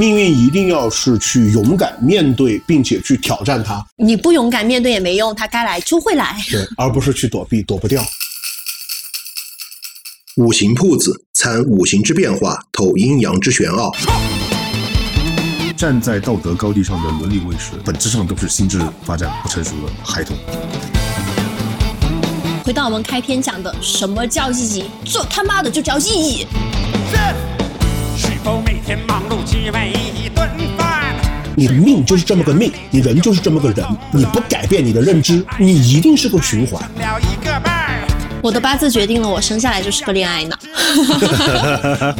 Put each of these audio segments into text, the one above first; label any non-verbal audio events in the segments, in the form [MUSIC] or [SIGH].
命运一定要是去勇敢面对，并且去挑战它。你不勇敢面对也没用，它该来就会来。对，[LAUGHS] 而不是去躲避，躲不掉。五行铺子参五行之变化，透阴阳之玄奥。站在道德高地上的伦理卫士，本质上都是心智发展不成熟的孩童。回到我们开篇讲的，什么叫意义？这他妈的就叫意义。天忙碌只为一顿饭？你的命就是这么个命，你人就是这么个人，你不改变你的认知，你一定是个循环。我的八字决定了，我生下来就是个恋爱脑。[LAUGHS]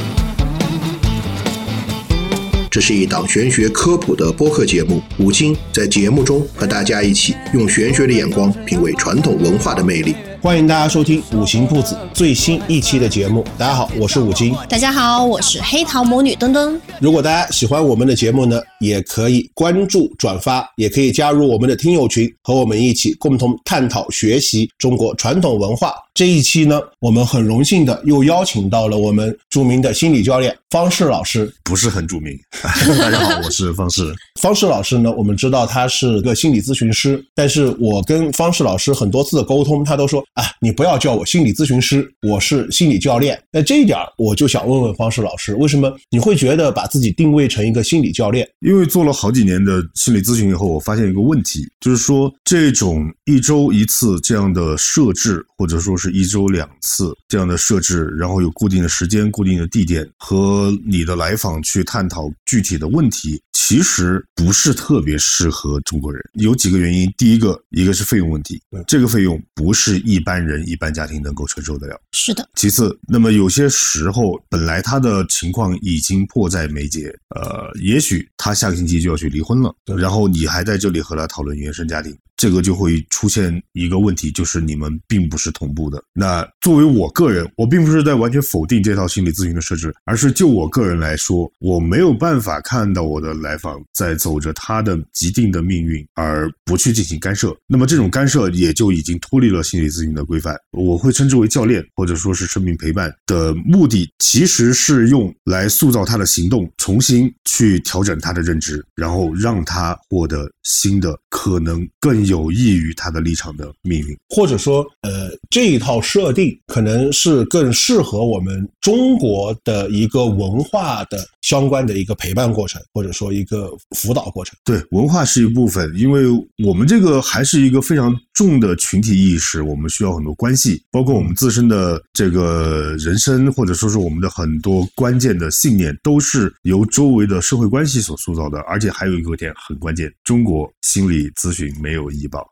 这是一档玄学科普的播客节目，五金在节目中和大家一起用玄学的眼光品味传统文化的魅力。欢迎大家收听五行铺子最新一期的节目。大家好，我是五金。大家好，我是黑桃魔女墩墩。如果大家喜欢我们的节目呢，也可以关注、转发，也可以加入我们的听友群，和我们一起共同探讨学习中国传统文化。这一期呢，我们很荣幸的又邀请到了我们著名的心理教练方式老师。不是很著名。[LAUGHS] 大家好，我是方式。方式老师呢，我们知道他是个心理咨询师，但是我跟方式老师很多次的沟通，他都说啊，你不要叫我心理咨询师，我是心理教练。那这一点儿我就想问问方式老师，为什么你会觉得把自己定位成一个心理教练？因为做了好几年的心理咨询以后，我发现一个问题，就是说这种一周一次这样的设置，或者说是一周两次这样的设置，然后有固定的时间、固定的地点和你的来访去探讨具体的问题，其实不是特别适合中国人。有几个原因，第一个，一个是费用问题，这个费用不是一般人、一般家庭能够承受得了。是的，其次，那么有些时候本来他的情况已经迫在眉睫，呃，也许他下个星期就要去离婚了，然后你还在这里和他讨论原生家庭，这个就会出现一个问题，就是你们并不是同步的。那作为我个人，我并不是在完全否定这套心理咨询的设置，而是就我个人来说，我没有办法看到我的来访在走着他的既定的命运，而不去进行干涉。那么这种干涉也就已经脱离了心理咨询的规范。我会称之为教练，或者说是生命陪伴的目的，其实是用来塑造他的行动，重新去调整他的认知，然后让他获得新的可能更有益于他的立场的命运。或者说，呃，这一套设定可能是更适合我们中国的一个文化的相关的一个陪伴过程，或者说一个辅导过程。对，文化是一部分，因为我们这个还是一个非常重的群体意识，我们需要很多关系，包括我们自身的这个人生，或者说是我们的很多关键的信念，都是由周围的社会关系所塑造的。而且还有一个点很关键，中国心理咨询没有医保。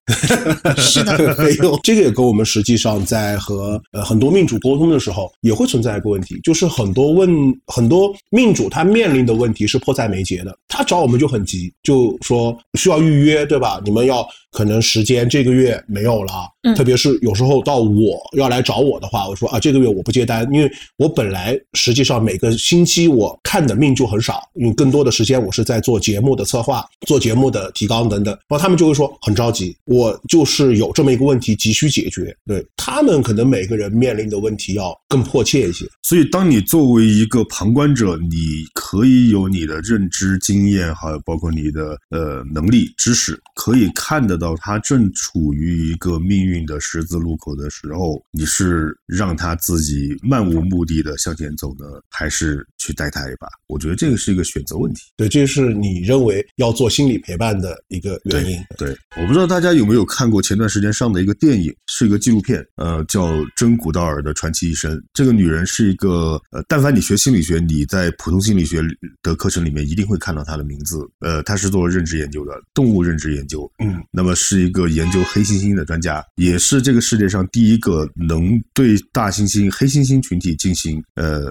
是的，[LAUGHS] 没有，这个也跟我们实际上在和呃很多命主沟通的时候，也会存在一个问题，就是很多问很多命主他面临的问题是迫在眉睫的，他找我们就很急，就说需要预约，对吧？你们要可能时间这个月没有了，嗯特别是有时候到我要来找我的话，我说啊这个月我不接单，因为我本来实际上每个星期我看的命就很少，因为更多的时间我是在做节目的策划、做节目的提纲等等，然后他们就会说很着急，我就是有这么一个问题急需解决，对他们可能每个人面临的问题要更迫切一些。所以，当你作为一个旁观者，你可以有你的认知、经验，还有包括你的呃能力、知识，可以看得到他正处于一个命运的十字路口的时候，你是让他自己漫无目的的向前走呢，还是去带他一把？我觉得这个是一个选择问题。对，这是你认为要做心理陪伴的一个原因。对，我不知道大家有没有看过前段时间上的一个电影，是一个纪录片，呃，叫《真古道尔的传奇一生》。这个女人是一个，呃，但凡你学心理学，你在普通心理学的课程里面一定会看到她的名字。呃，她是做认知研究的，动物认知研究。嗯，那么是一个研究黑猩猩的专家，也是这个世界上第一个能对大猩猩、黑猩猩群体进行呃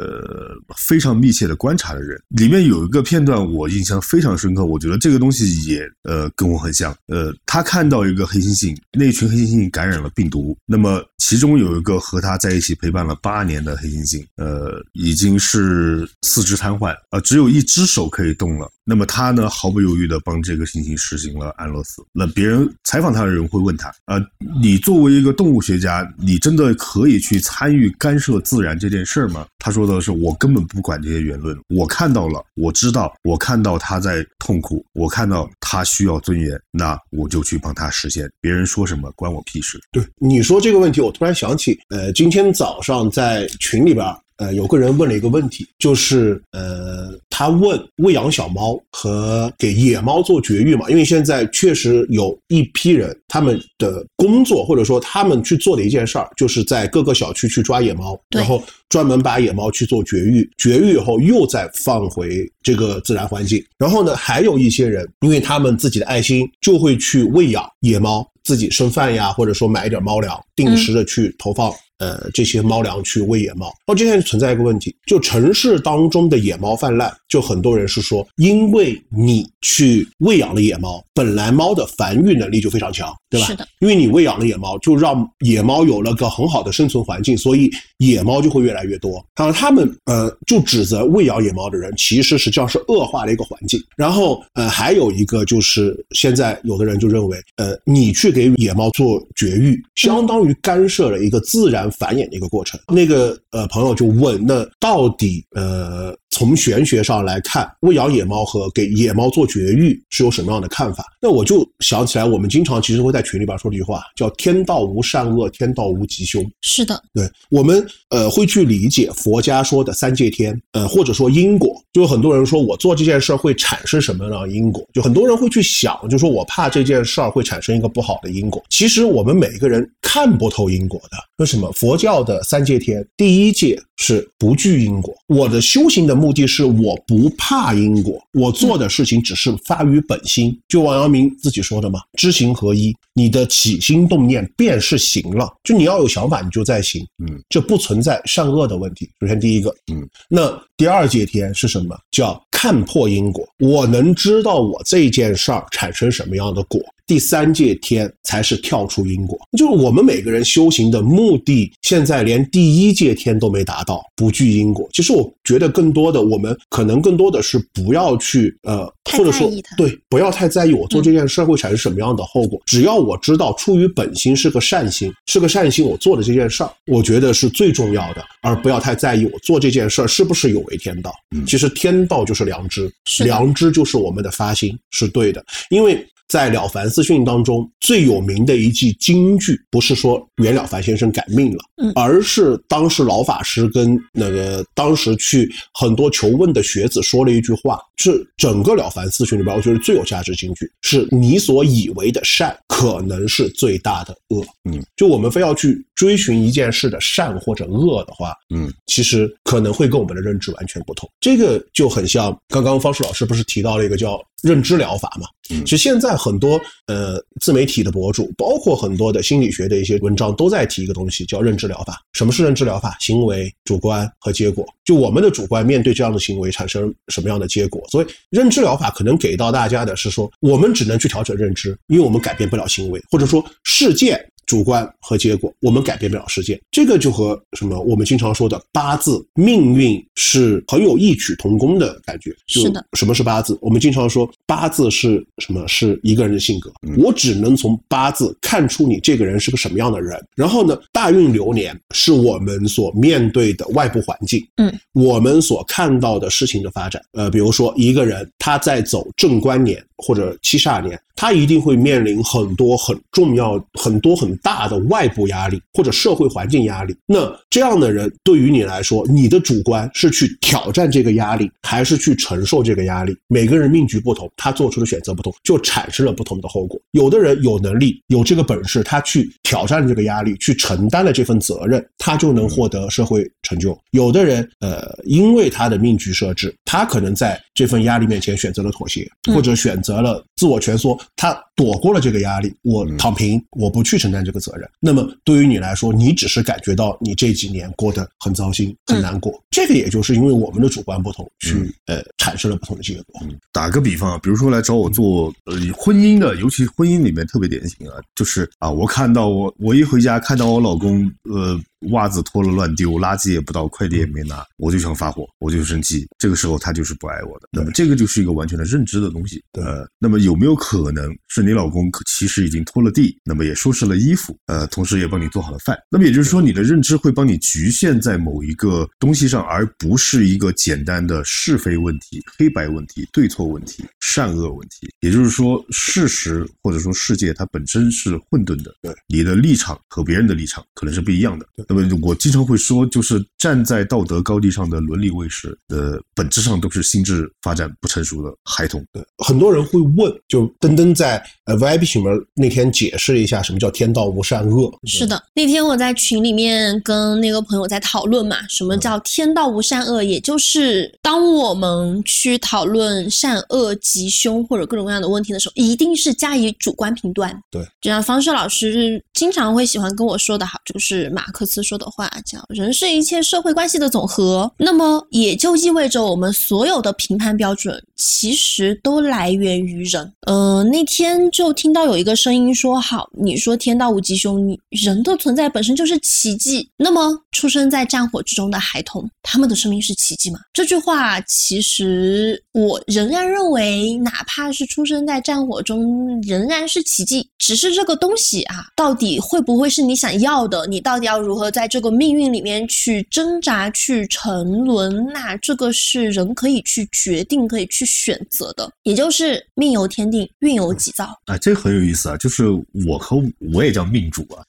非常密切的观察的人。里面有一个片段我印象非常深刻，我觉得这个东西也呃跟我很像。呃，他看到一个黑猩猩，那群黑猩猩感染了病毒，那么其中有一个和他在一起陪伴了八年的黑猩猩，呃，已经是四肢瘫痪，呃，只有一只手可以动了。那么他呢，毫不犹豫地帮这个猩猩实行了安乐死。那别人采访他的人会问他，呃，你作为一个动物学家，你真的可以去参与干涉自然这件事儿吗？他说的是，我根本不管这这些言论，我看到了，我知道，我看到他在痛苦，我看到他需要尊严，那我就去帮他实现。别人说什么关我屁事。对你说这个问题，我突然想起，呃，今天早上在群里边，呃，有个人问了一个问题，就是呃，他问喂养小猫和给野猫做绝育嘛，因为现在确实有一批人，他们的工作或者说他们去做的一件事儿，就是在各个小区去抓野猫，然后专门把野猫去做绝育，绝育以后又再放回这个自然环境。然后呢，还有一些人，因为他们自己的爱心，就会去喂养野猫，自己生饭呀，或者说买一点猫粮，定时的去投放。呃，这些猫粮去喂野猫，那这现在存在一个问题，就城市当中的野猫泛滥，就很多人是说，因为你去喂养了野猫，本来猫的繁育能力就非常强，对吧？是的，因为你喂养了野猫，就让野猫有了个很好的生存环境，所以野猫就会越来越多。然后他们呃就指责喂养野猫的人，其实实际上是恶化了一个环境。然后呃还有一个就是现在有的人就认为，呃你去给野猫做绝育，相当于干涉了一个自然繁衍的一个过程。那个呃朋友就问，那到底呃从玄学上来看，喂养野猫和给野猫做绝育是有什么样的看法？那我就想起来，我们经常其实会在群里边说这句话，叫“天道无善恶，天道无吉凶”。是的，对我们呃会去理解佛家说的三界天，呃或者说因果，就有很多人说我做这件事儿会产生什么样的因果，就很多人会去想，就说我怕这件事儿会产生一个不好的因果。其实我们每个人看不透因果的，为什么？佛教的三界天，第一界是不惧因果，我的修行的目的是我不怕因果，我做的事情只是发于本心，就王阳明自己说的嘛，知行合一，你的起心动念便是行了，就你要有想法，你就在行，嗯，这不存在善恶的问题。首先第一个，嗯，那第二界天是什么？叫看破因果，我能知道我这件事儿产生什么样的果。第三界天才是跳出因果，就是我们每个人修行的目的，现在连第一界天都没达到，不惧因果。其实我觉得更多的，我们可能更多的是不要去呃，或者说对，不要太在意我做这件事会产生什么样的后果。只要我知道出于本心是个善心，是个善心，我做的这件事儿，我觉得是最重要的，而不要太在意我做这件事儿是不是有违天道。其实天道就是良知，良知就是我们的发心是对的，因为。在《了凡四训》当中最有名的一句金句，不是说袁了凡先生改命了，嗯而是当时老法师跟那个当时去很多求问的学子说了一句话，是整个《了凡四训》里边我觉得最有价值金句，是你所以为的善，可能是最大的恶。嗯，就我们非要去追寻一件事的善或者恶的话，嗯，其实可能会跟我们的认知完全不同。这个就很像刚刚方叔老师不是提到了一个叫认知疗法嘛？嗯其实现在很多呃自媒体的博主，包括很多的心理学的一些文章，都在提一个东西叫认知疗法。什么是认知疗法？行为、主观和结果。就我们的主观面对这样的行为产生什么样的结果？所以认知疗法可能给到大家的是说，我们只能去调整认知，因为我们改变不了行为，或者说事件。主观和结果，我们改变不了世界，这个就和什么我们经常说的八字命运是很有异曲同工的感觉。是的，什么是八字？我们经常说八字是什么？是一个人的性格。嗯我只能从八字看出你这个人是个什么样的人。然后呢，大运流年是我们所面对的外部环境，嗯，我们所看到的事情的发展。呃，比如说一个人他在走正官年或者七十二年，他一定会面临很多很重要、很多很大的外部压力或者社会环境压力。那这样的人对于你来说，你的主观是去挑战这个压力，还是去承受这个压力？每个人命局不同，他做出的选择不同，就产生了不同的后果。有的人有能力、有这个本事，他去挑战这个压力，去承担了这份责任，他就能获得社会成就。有的人，呃，因为他的命局设置，他可能在这份压力面前选择了妥协，嗯或者选择了自我蜷缩，他躲过了这个压力，我躺平，我不去承担这个责任。那么对于你来说，你只是感觉到你这几年过得很糟心、很难过，这个也就是因为我们的主观不同，去呃产生了不同的结果。打个比方啊，比如说来找我做呃婚姻的，尤其婚姻里面特别典型啊，就是啊，我看到我我一回家看到我老公呃袜子脱了乱丢，垃圾也不倒，快递也没拿，我就想发火，我就生气。这个时候他就是不爱我的。那么这个就是一个完全的认知的东西。对呃，那么有没有可能是你老公其实已经拖了地，那么也收拾了衣服，呃，同时也帮你做好了饭？那么也就是说，你的认知会帮你局限在某一个东西上，而不是一个简单的是非问题、黑白问题、对错问题、善恶问题。也就是说，事实或者说世界它本身是混沌的，对你的立场和别人的立场可能是不一样的。那么我经常会说，就是站在道德高地上的伦理卫士，呃，本质上都是心智发展不成熟的孩童。对，很多人会问，就登登在呃 VIP 群里面那天解释一下什么叫天道无善恶。是的，那天我在群里面跟那个朋友在讨论嘛，什么叫天道无善恶？也就是当我们去讨论善恶吉凶或者各种各样的问题的时候，一定是加以主观评断。对，就像方硕老师经常会喜欢跟我说的哈，就是马克思说的话，叫“人是一切社会关系的总和”。那么也就意味着我们所有的评判标准其实都来源于人。嗯、那天就听到有一个声音说：“好，你说天道无吉凶，你人的存在本身就是奇迹。那么出生在战火之中的孩童，他们的生命是奇迹吗？”这句话其实我仍然认为，哪怕是出生在战火中，仍然是奇迹。只是这个东西啊，到底会不会是你想要的？你到底要如何在这个命运里面去挣扎、去沉沦？那这个是人可以去决定、可以去选择的，也就是命由天定，运由己造。啊，这个很有意思啊！就是我和我也叫命主啊，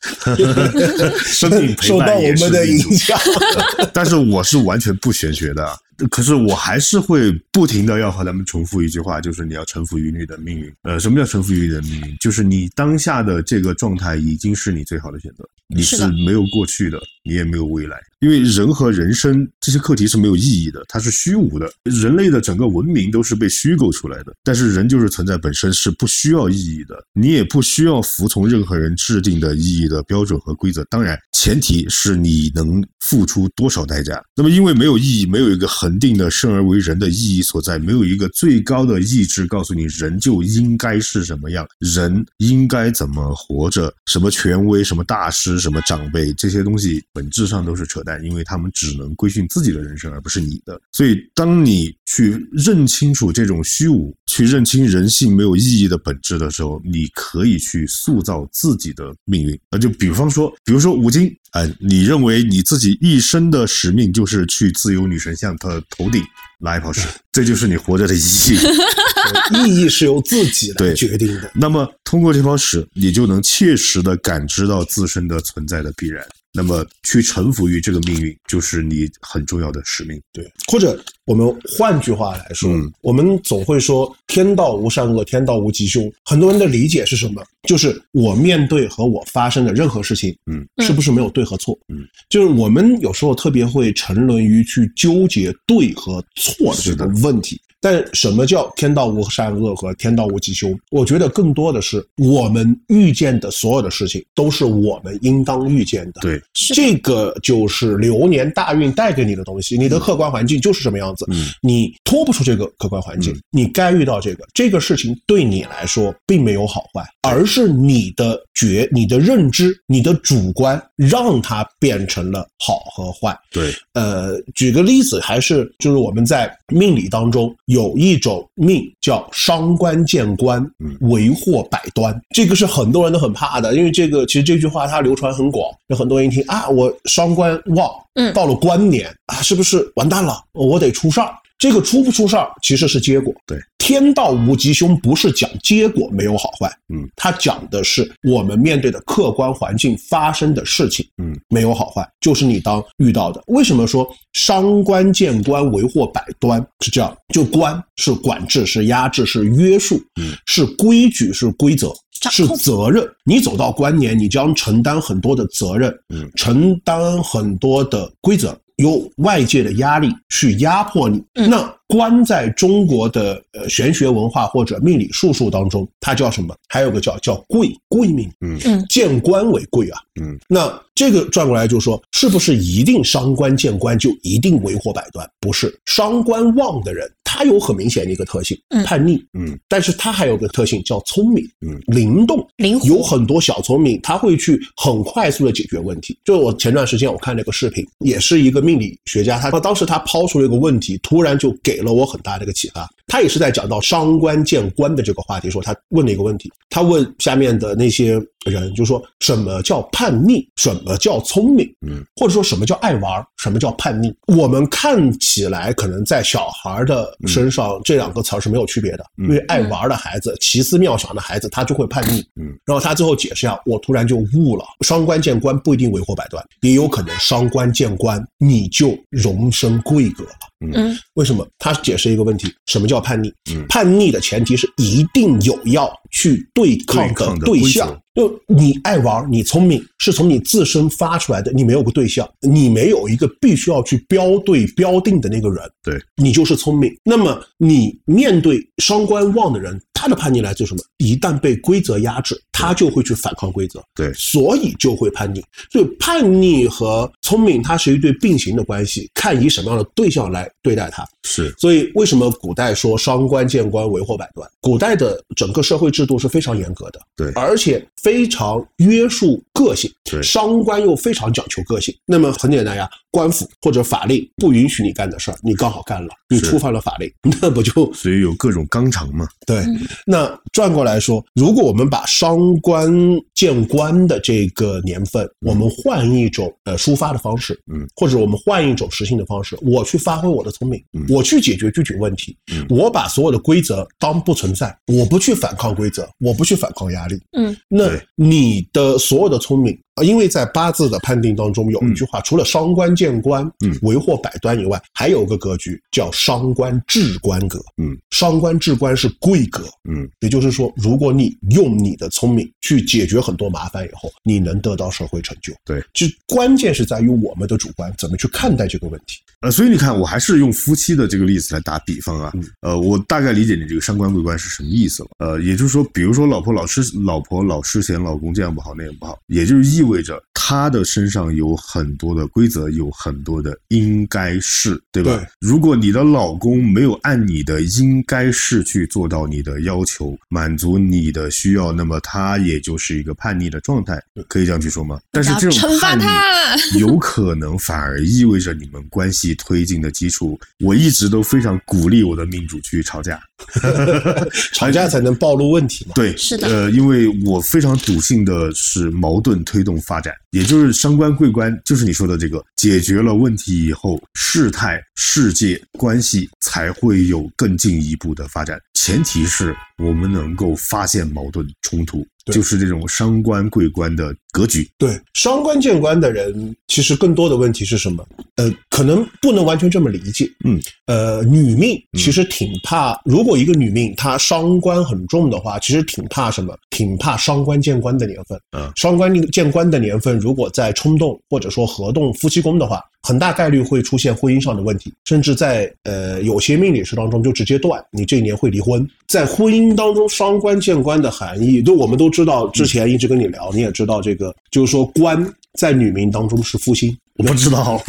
[LAUGHS] 生命陪受到我伴也是们的命主影响。[LAUGHS] 但是我是完全不玄学的啊，可是我还是会不停的要和他们重复一句话，就是你要臣服于你的命运。呃，什么叫臣服于你的命运？就是你当下的这个状态已经是你最好的选择，你是没有过去的，你也没有未来。因为人和人生这些课题是没有意义的，它是虚无的。人类的整个文明都是被虚构出来的，但是人就是存在本身是不需要意义的，你也不需要服从任何人制定的意义的标准和规则。当然，前提是你能付出多少代价。那么，因为没有意义，没有一个恒定的生而为人的意义所在，没有一个最高的意志告诉你人就应该是什么样，人应该怎么活着，什么权威、什么大师、什么长辈，这些东西本质上都是扯淡，因为他们只能规训自己的人生，而不是你的。所以，当你去认清楚这种虚无，去认清人性没有意义的本质的时候，你可以去塑造自己的命运。那就比方说，比如说吴京，哎、你认为你自己一生的使命就是去自由女神像她的头顶拉一泡屎，[LAUGHS] 这就是你活着的意义。[LAUGHS] 意义是由自己来对决定的。那么通过这泡屎，你就能切实的感知到自身的存在的必然。那么去臣服于这个命运，就是你很重要的使命。对，或者我们换句话来说，嗯我们总会说天道无善恶，天道无吉凶。很多人的理解是什么？就是我面对和我发生的任何事情，嗯，是不是没有对和错？嗯，就是我们有时候特别会沉沦于去纠结对和错的这个问题。但什么叫天道无善恶和天道无吉凶？我觉得更多的是我们遇见的所有的事情都是我们应当遇见的。对，这个就是流年大运带给你的东西，你的客观环境就是什么样子，嗯。你脱不出这个客观环境，嗯。你该遇到这个，这个事情对你来说并没有好坏，而是你的觉、你的认知、你的主观让它变成了好和坏。对，呃，举个例子，还是就是我们在命理当中有一种命叫伤官见官嗯，为祸百端，这个是很多人都很怕的，因为这个其实这句话它流传很广，有很多人一听啊，我伤官旺，嗯。到了官年啊，是不是完蛋了？我得出事儿。这个出不出事儿其实是结果。对，天道无吉凶不是讲结果没有好坏，嗯，它讲的是我们面对的客观环境发生的事情，嗯，没有好坏，就是你当遇到的。为什么说伤官见官为祸百端？是这样，就官是管制，是压制，是约束，嗯，是规矩，是规则。是责任，你走到官年，你将承担很多的责任，嗯承担很多的规则，由外界的压力去压迫你。嗯那官在中国的呃玄学文化或者命理术数当中，它叫什么？还有个叫叫贵贵命，嗯嗯见官为贵啊。嗯，那这个转过来就说，是不是一定伤官见官就一定为祸百端？不是，伤官旺的人，它有很明显的一个特性，嗯。叛逆，嗯，但是它还有个特性叫聪明，嗯，灵动，灵活。有很多小聪明，他会去很快速的解决问题。就我前段时间我看了一个视频，也是一个命理学家，他当时他抛出了一个问题，突然就给了我很大的一个启发。他也是在讲到伤官见官的这个话题，说他问了一个问题，他问下面的那些人，就说什么叫叛逆，什么叫聪明，嗯，或者说什么叫爱玩，什么叫叛逆？我们看起来可能在小孩的身上、这两个词儿是没有区别的，嗯因为爱玩的孩子、奇思妙想的孩子，他就会叛逆。嗯，然后他最后解释一下，我突然就悟了，伤官见官不一定为祸百端，也有可能伤官见官你就荣升贵格了。嗯为什么？他解释一个问题：什么叫叛逆？嗯叛逆的前提是一定有要去对抗的对象。就你爱玩，你聪明，是从你自身发出来的，你没有个对象，你没有一个必须要去标对标定的那个人，对你就是聪明。那么你面对双官旺的人，他的叛逆来自什么？一旦被规则压制，他就会去反抗规则，对所以就会叛逆。所以叛逆和聪明，它是一对并行的关系，看以什么样的对象来对待它。是，所以为什么古代说伤官见官为祸百端？古代的整个社会制度是非常严格的，对而且非常约束个性，对伤官又非常讲求个性。那么很简单呀，官府或者法令不允许你干的事儿，你刚好干了，你触犯了法令，[LAUGHS] 那不就所以有各种纲常嘛。对，那转过来说，如果我们把伤官见官的这个年份，我们换一种呃抒发的方式，嗯，或者我们换一种实行的方式，我去发挥我的聪明，嗯。我去解决具体问题，嗯。我把所有的规则当不存在，我不去反抗规则，我不去反抗压力，嗯，那你的所有的聪明。啊，因为在八字的判定当中有一句话，除了伤官见官，嗯。为祸百端以外，还有个格局叫伤官治官格，嗯，伤官治官是贵格，嗯，也就是说，如果你用你的聪明去解决很多麻烦以后，你能得到社会成就。对，就关键是在于我们的主观怎么去看待这个问题。呃，所以你看，我还是用夫妻的这个例子来打比方啊。嗯呃，我大概理解你这个伤官贵官是什么意思了。呃，也就是说，比如说老婆老是老婆老是嫌老公这样不好那样不好，也就是意味着她的身上有很多的规则，有很多的应该是，对吧？对如果你的老公没有按你的应该是去做到你的要求，满足你的需要，那么他也就是一个叛逆的状态，可以这样去说吗？但是这种惩罚叛逆他。[LAUGHS] 有可能反而意味着你们关系推进的基础。我一直都非常鼓励我的命主去吵架，[LAUGHS] 吵架才能暴露问题嘛。对，是的呃，因为我非常笃信的是矛盾推动发展，也就是伤官贵官，就是你说的这个，解决了问题以后，事态、世界关系才会有更进一步的发展，前提是我们能够发现矛盾冲突，就是这种伤官贵官的格局。对，伤官见官的人，其实更多的问题是什么？呃，可能不能完全这么理解。嗯，呃，女命其实挺怕，如果一个女命她伤官很重的话，其实挺怕什么？挺怕伤官见官的年份。嗯伤官见官的年份，如果在冲动或者说合动夫妻宫的话，很大概率会出现婚姻上的问题，甚至在呃有些命理师当中就直接断，你这一年会离婚。在婚姻当中，伤官见官的含义，就我们都知道，之前一直跟你聊，你也知道这个，就是说官在女命当中是夫星。我不知道，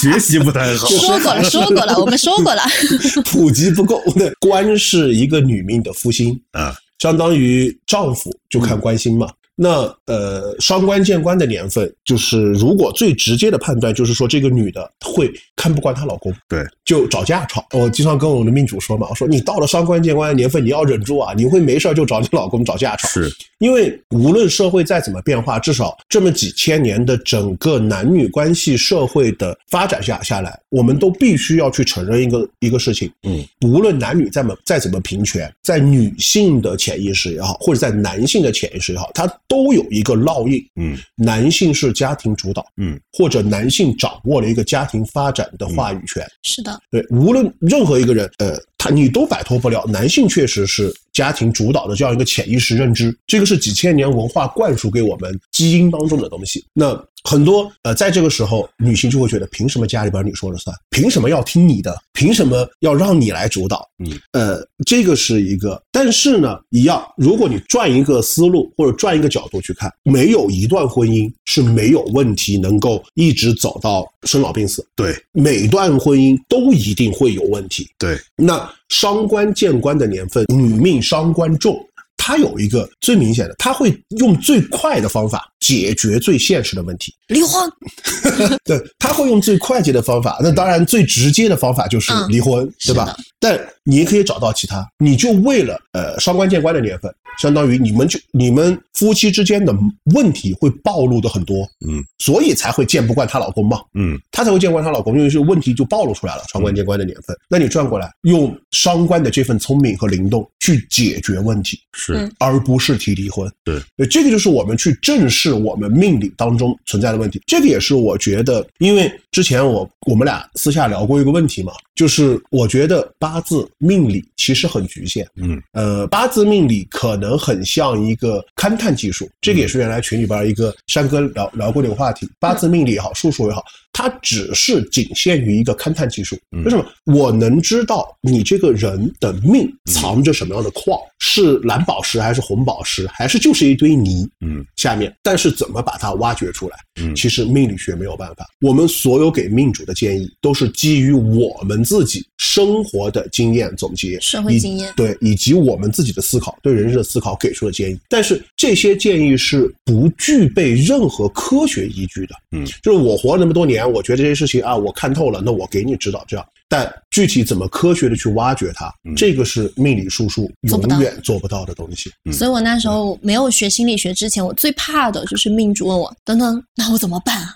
学习不太好。说过了，说过了，我们说过了。[LAUGHS] 普及不够。对，官是一个女命的夫星啊，相当于丈夫就看官星嘛。那呃，伤官见官的年份，就是如果最直接的判断，就是说这个女的会看不惯她老公，对，就找架吵。我经常跟我的命主说嘛，我说你到了伤官见官的年份，你要忍住啊，你会没事儿就找你老公找架吵。是，因为无论社会再怎么变化，至少这么几千年的整个男女关系社会的发展下下来，我们都必须要去承认一个一个事情，嗯，无论男女再么再怎么平权，在女性的潜意识也好，或者在男性的潜意识也好，它都有一个烙印，嗯。男性是家庭主导，嗯，或者男性掌握了一个家庭发展的话语权，是的，对，无论任何一个人，呃，他你都摆脱不了。男性确实是家庭主导的这样一个潜意识认知，这个是几千年文化灌输给我们基因当中的东西。那很多呃，在这个时候，女性就会觉得，凭什么家里边你说了算？凭什么要听你的？凭什么要让你来主导？嗯，呃，这个是一个。但是呢，一样，如果你转一个思路或者转一个角度去看，没有一段婚姻是没有问题，能够一直走到生老病死。对每段婚姻都一定会有问题。对，那伤官见官的年份，女命伤官重，它有一个最明显的，它会用最快的方法解决最现实的问题。离婚，[LAUGHS] 对，他会用最快捷的方法。那当然，最直接的方法就是嗯离婚，对吧？但你也可以找到其他，你就为了呃伤官见官的年份，相当于你们就你们夫妻之间的问题会暴露的很多，嗯，所以才会见不惯她老公嘛。嗯她才会见惯她老公，因为是问题就暴露出来了，伤官见官的年份。那你转过来，用伤官的这份聪明和灵动去解决问题，是嗯而不是提离婚。对对，这个就是我们去正视我们命理当中存在的问题。这个也是我觉得，因为之前我我们俩私下聊过一个问题嘛，就是我觉得八字命理其实很局限。嗯呃，八字命理可能很像一个勘探技术，这个也是原来群里边一个山哥聊聊过的一个话题。八字命理也好，术数也好，它只是仅限于一个勘探技术。嗯为什么？我能知道你这个人的命藏着什么样的矿，是蓝宝石还是红宝石，还是就是一堆泥？嗯下面，但是怎么把它挖掘出来？嗯其实命理学没有办法。我们所有给命主的建议，都是基于我们自己生活的经验总结、社会经验对，以及我们自己的思考、对人生的思考给出的建议。但是这些建议是不具备任何科学依据的。嗯，就是我活了那么多年，我觉得这些事情啊，我看透了，那我给你指导这样。但具体怎么科学的去挖掘它，嗯这个是命理术数永远做不到的东西。嗯所以我那时候没有学心理学之前，我最怕的就是命主问我等等，那我怎么办啊？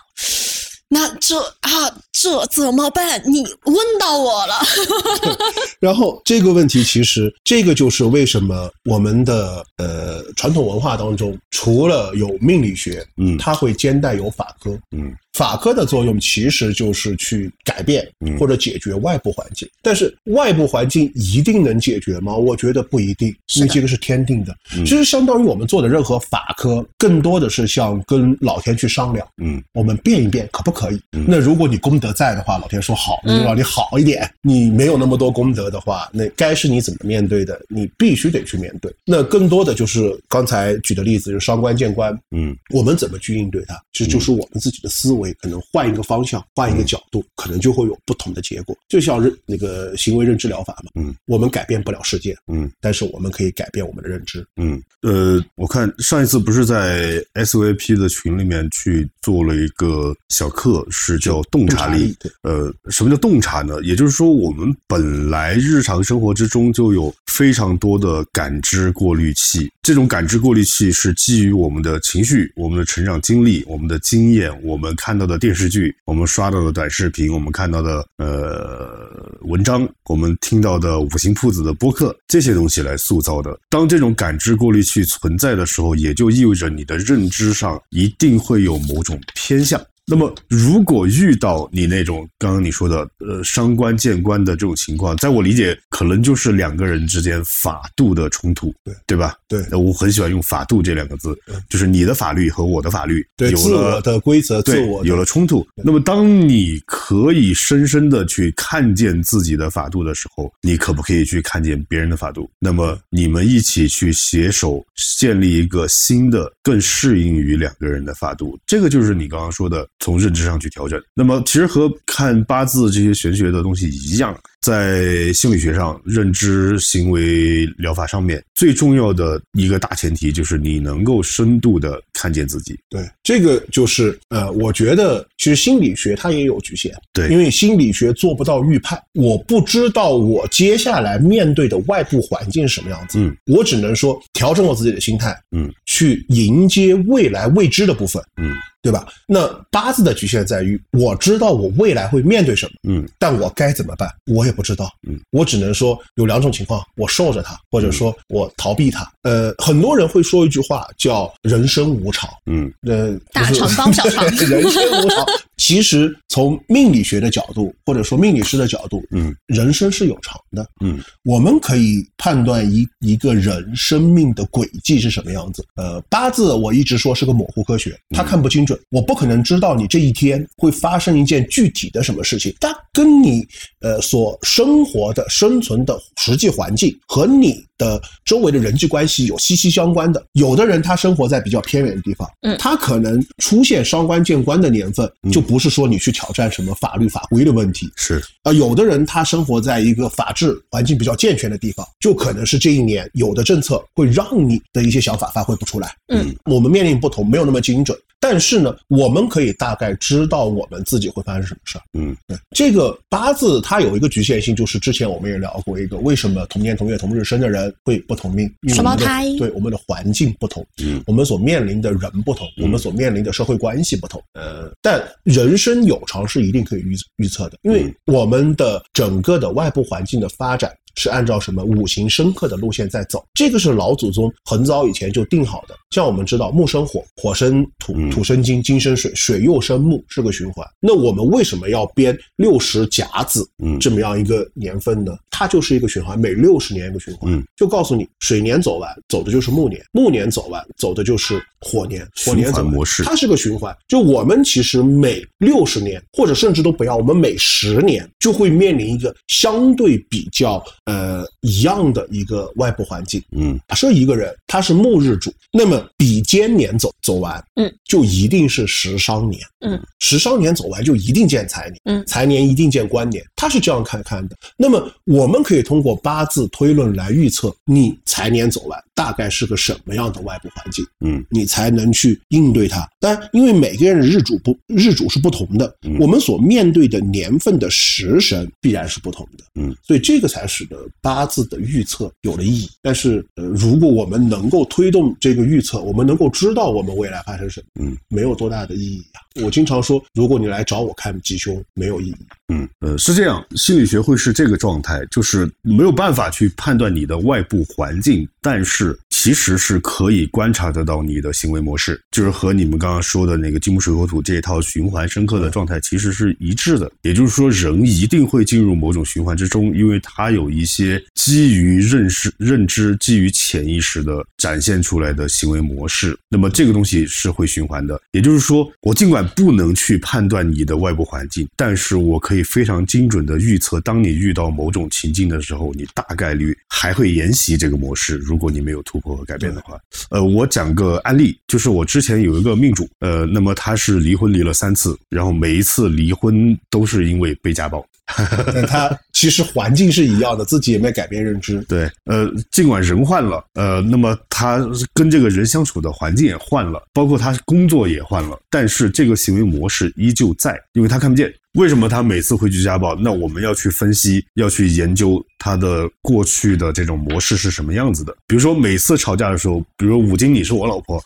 那这啊，这怎么办？你问到我了，[LAUGHS] [LAUGHS] 然后这个问题，其实这个就是为什么我们的呃传统文化当中，除了有命理学，嗯它会兼带有法科。嗯法科的作用其实就是去改变嗯。或者解决外部环境，但是外部环境一定能解决吗？我觉得不一定，因为这个是天定的。嗯。其实相当于我们做的任何法科，更多的是像跟老天去商量，嗯。我们变一变可不可以？嗯。那如果你功德在的话，老天说好，那就让你好一点。你没有那么多功德的话，那该是你怎么面对的，你必须得去面对。那更多的就是刚才举的例子，就是伤官见官，嗯。我们怎么去应对它，其实就是我们自己的思维可能换一个方向，换一个角度，可能就会有不同的结果。就像认那个行为认知疗法嘛，嗯，我们改变不了世界，嗯但是我们可以改变我们的认知。嗯，呃，我看上一次不是在 SVP 的群里面去做了一个小课，是叫洞察力。对，呃，什么叫洞察呢？也就是说，我们本来日常生活之中就有非常多的感知过滤器，这种感知过滤器是基于我们的情绪、我们的成长经历、我们的经验、我们看看到的电视剧、我们刷到的短视频、我们看到的呃文章、我们听到的五行铺子的播客这些东西来塑造的。当这种感知过滤器存在的时候，也就意味着你的认知上一定会有某种偏向。那么，如果遇到你那种刚刚你说的呃伤官见官的这种情况，在我理解，可能就是两个人之间法度的冲突，对对吧？对那我很喜欢用法度这两个字，就是你的法律和我的法律对，有自我了的规则，自对我有了冲突。那么，当你可以深深的去看见自己的法度的时候，你可不可以去看见别人的法度？那么，你们一起去携手建立一个新的、更适应于两个人的法度，这个就是你刚刚说的从认知上去调整。那么，其实和看八字这些玄学的东西一样。在心理学上，认知行为疗法上面，最重要的一个大前提就是你能够深度的看见自己。对，这个就是呃，我觉得其实心理学它也有局限，对。因为心理学做不到预判，我不知道我接下来面对的外部环境是什么样子，嗯，我只能说调整我自己的心态，嗯，去迎接未来未知的部分，嗯。对吧？那八字的局限在于，我知道我未来会面对什么，嗯。但我该怎么办，我也不知道。嗯，我只能说有两种情况：我受着它，或者说我逃避它。呃，很多人会说一句话叫“人生无常”。嗯呃，大就是肠包小肠 [LAUGHS] 人生无常。其实从命理学的角度，或者说命理师的角度，嗯人生是有常的。嗯我们可以判断一一个人生命的轨迹是什么样子。呃，八字我一直说是个模糊科学，它看不精准，我不可能知道你这一天会发生一件具体的什么事情。它跟你呃所生活的、生存的实际环境和你的周围的人际关系有息息相关的。有的人他生活在比较偏远的地方，嗯。他可能出现伤官见官的年份，就不是说你去挑战什么法律法规的问题，是。啊，有的人他生活在一个法治环境比较健全的地方，就可能是这一年有的政策会让你的一些想法发挥不出来。嗯，我们面临不同，没有那么精准，但是呢，我们可以大概知道我们自己会发生什么事儿。嗯对，这个八字它有一个局限性，就是之前我们也聊过一个，为什么同年同月同日生的人会不同命？双胞胎对我们的环境不同，嗯我们所面临的人不同，我们所面临的社会关系不同。呃，但人生有常是一定可以预预测的，因为我们的整个的外部环境的发展。是按照什么五行生克的路线在走，这个是老祖宗很早以前就定好的。像我们知道木生火，火生土，嗯土生金，金生水，水又生木，是个循环。那我们为什么要编六十甲子嗯这么样一个年份呢？它就是一个循环，每六十年一个循环。嗯，就告诉你，水年走完，走的就是木年；木年走完，走的就是火年。火年走模式它是个循环。就我们其实每六十年，或者甚至都不要，我们每十年就会面临一个相对比较呃一样的一个外部环境。嗯假设一个人他是木日主，那么比肩年走走完，嗯，就一定是食伤年，嗯，食伤年走完就一定见财年，嗯财年一定见官年，他是这样看看的。那么我我们可以通过八字推论来预测你财年走完。大概是个什么样的外部环境，嗯你才能去应对它。但，因为每个人的日主不日主是不同的，嗯我们所面对的年份的时神必然是不同的。嗯，所以这个才使得八字的预测有了意义。但是，呃，如果我们能够推动这个预测，我们能够知道我们未来发生什么，嗯，没有多大的意义啊。我经常说，如果你来找我看吉凶，没有意义。嗯，呃，是这样，心理学会是这个状态，就是没有办法去判断你的外部环境，但是其实是可以观察得到你的行为模式，就是和你们刚刚说的那个金木水火土这一套循环深刻的状态其实是一致的。也就是说，人一定会进入某种循环之中，因为它有一些基于认识、认知、基于潜意识的展现出来的行为模式。那么这个东西是会循环的。也就是说，我尽管不能去判断你的外部环境，但是我可以非常精准的预测，当你遇到某种情境的时候，你大概率还会沿袭这个模式。如果你没有突破和改变的话，呃，我讲个案例，就是我之前有一个命主，呃，那么他是离婚离了三次，然后每一次离婚都是因为被家暴。[LAUGHS] 但他其实环境是一样的，自己也没改变认知。[LAUGHS] 对，呃，尽管人换了，呃，那么他跟这个人相处的环境也换了，包括他工作也换了，但是这个行为模式依旧在，因为他看不见。为什么他每次会去家暴？那我们要去分析，要去研究他的过去的这种模式是什么样子的。比如说，每次吵架的时候，比如说五金，你是我老婆，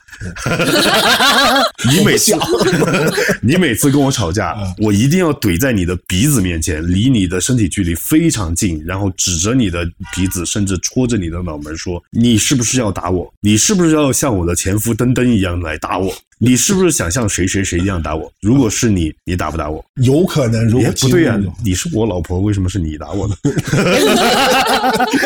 [LAUGHS] 你每次你每次跟我吵架，我一定要怼在你的鼻子面前，离你的身体距离非常近，然后指着你的鼻子，甚至戳着你的脑门说：“你是不是要打我？你是不是要像我的前夫登登一样来打我？你是不是想像谁谁谁一样打我？[LAUGHS] 如果是你，你打不打我？有可能，如果哎不对呀、你是我老婆，为什么是你打我呢？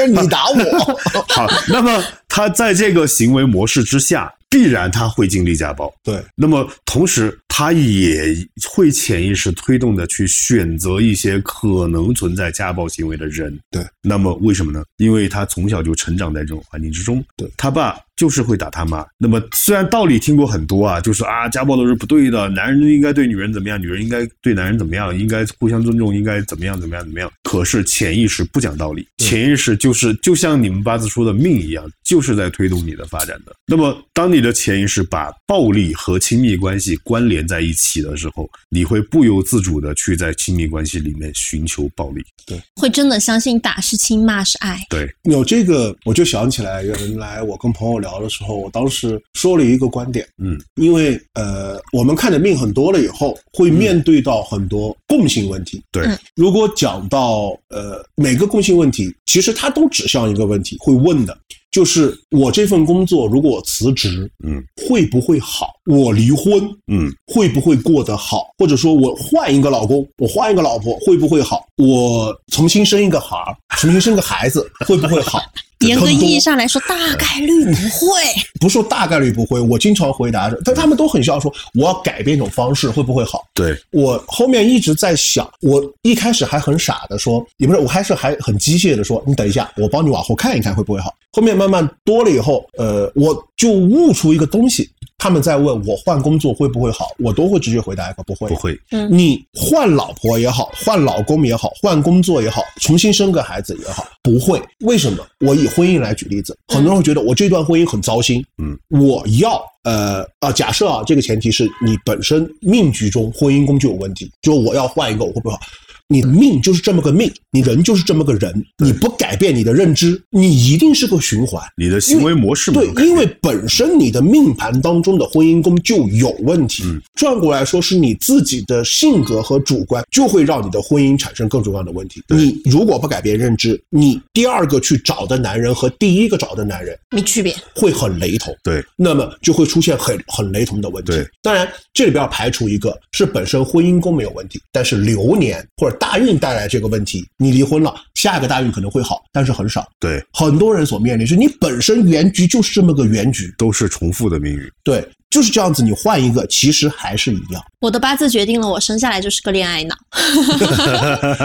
你打我，好，那么他在这个行为模式之下，必然他会经历家暴。对，那么同时，他也会潜意识推动的去选择一些可能存在家暴行为的人。对，那么为什么呢？因为他从小就成长在这种环境之中。对他爸就是会打他妈。那么虽然道理听过很多啊，就是啊，家暴都是不对的，男人应该对女人怎么样，女人应该对男人怎么样，应该互相尊重，应该怎么样怎么样怎么样。可是潜意识不讲道理，潜意识就是就像你们八字说的命一样，就是在推动你的发展的。那么当你的潜意识把暴力和亲密关系关联在一起的时候，你会不由自主的去在亲密关系里面寻求暴力。对会真的相信打是亲，骂是爱。对，有这个，我就想起来，原来我跟朋友聊的时候，我当时说了一个观点，嗯，因为呃，我们看的命很多了以后，会面对到很多共性问题。对。嗯。如果讲到呃每个共性问题，其实它都指向一个问题，会问的就是我这份工作如果我辞职，嗯，会不会好？我离婚，嗯会不会过得好？或者说我换一个老公，我换一个老婆，会不会好？我重新生一个孩儿，重新生个孩子，会不会好？严格意义上来说，大概率不会。[LAUGHS] 不是说大概率不会，我经常回答着，但他们都很笑说我要改变一种方式，会不会好？对，我后面一直在想，我一开始还很傻的说，也不是，我还是还很机械的说，你等一下，我帮你往后看一看会不会好。后面慢慢多了以后，呃，我就悟出一个东西。他们在问我换工作会不会好，我都会直接回答一个不会。不会，嗯你换老婆也好，换老公也好，换工作也好，重新生个孩子也好，不会。为什么？我以婚姻来举例子，很多人会觉得我这段婚姻很糟心。嗯，我要呃啊，假设啊，这个前提是你本身命局中婚姻宫就有问题，就我要换一个，我会不会好？你的命就是这么个命，你人就是这么个人，你不改变你的认知，你一定是个循环。你的行为模式对，因为本身你的命盘当中的婚姻宫就有问题。嗯转过来说，是你自己的性格和主观就会让你的婚姻产生各种各样的问题。你如果不改变认知，你第二个去找的男人和第一个找的男人没区别。会很雷同。对那么就会出现很很雷同的问题。当然这里边要排除一个是本身婚姻宫没有问题，但是流年或者大运带来这个问题，你离婚了，下一个大运可能会好，但是很少。对，很多人所面临是你本身原局就是这么个原局，都是重复的命运。对，就是这样子。你换一个，其实还是一样。我的八字决定了，我生下来就是个恋爱脑。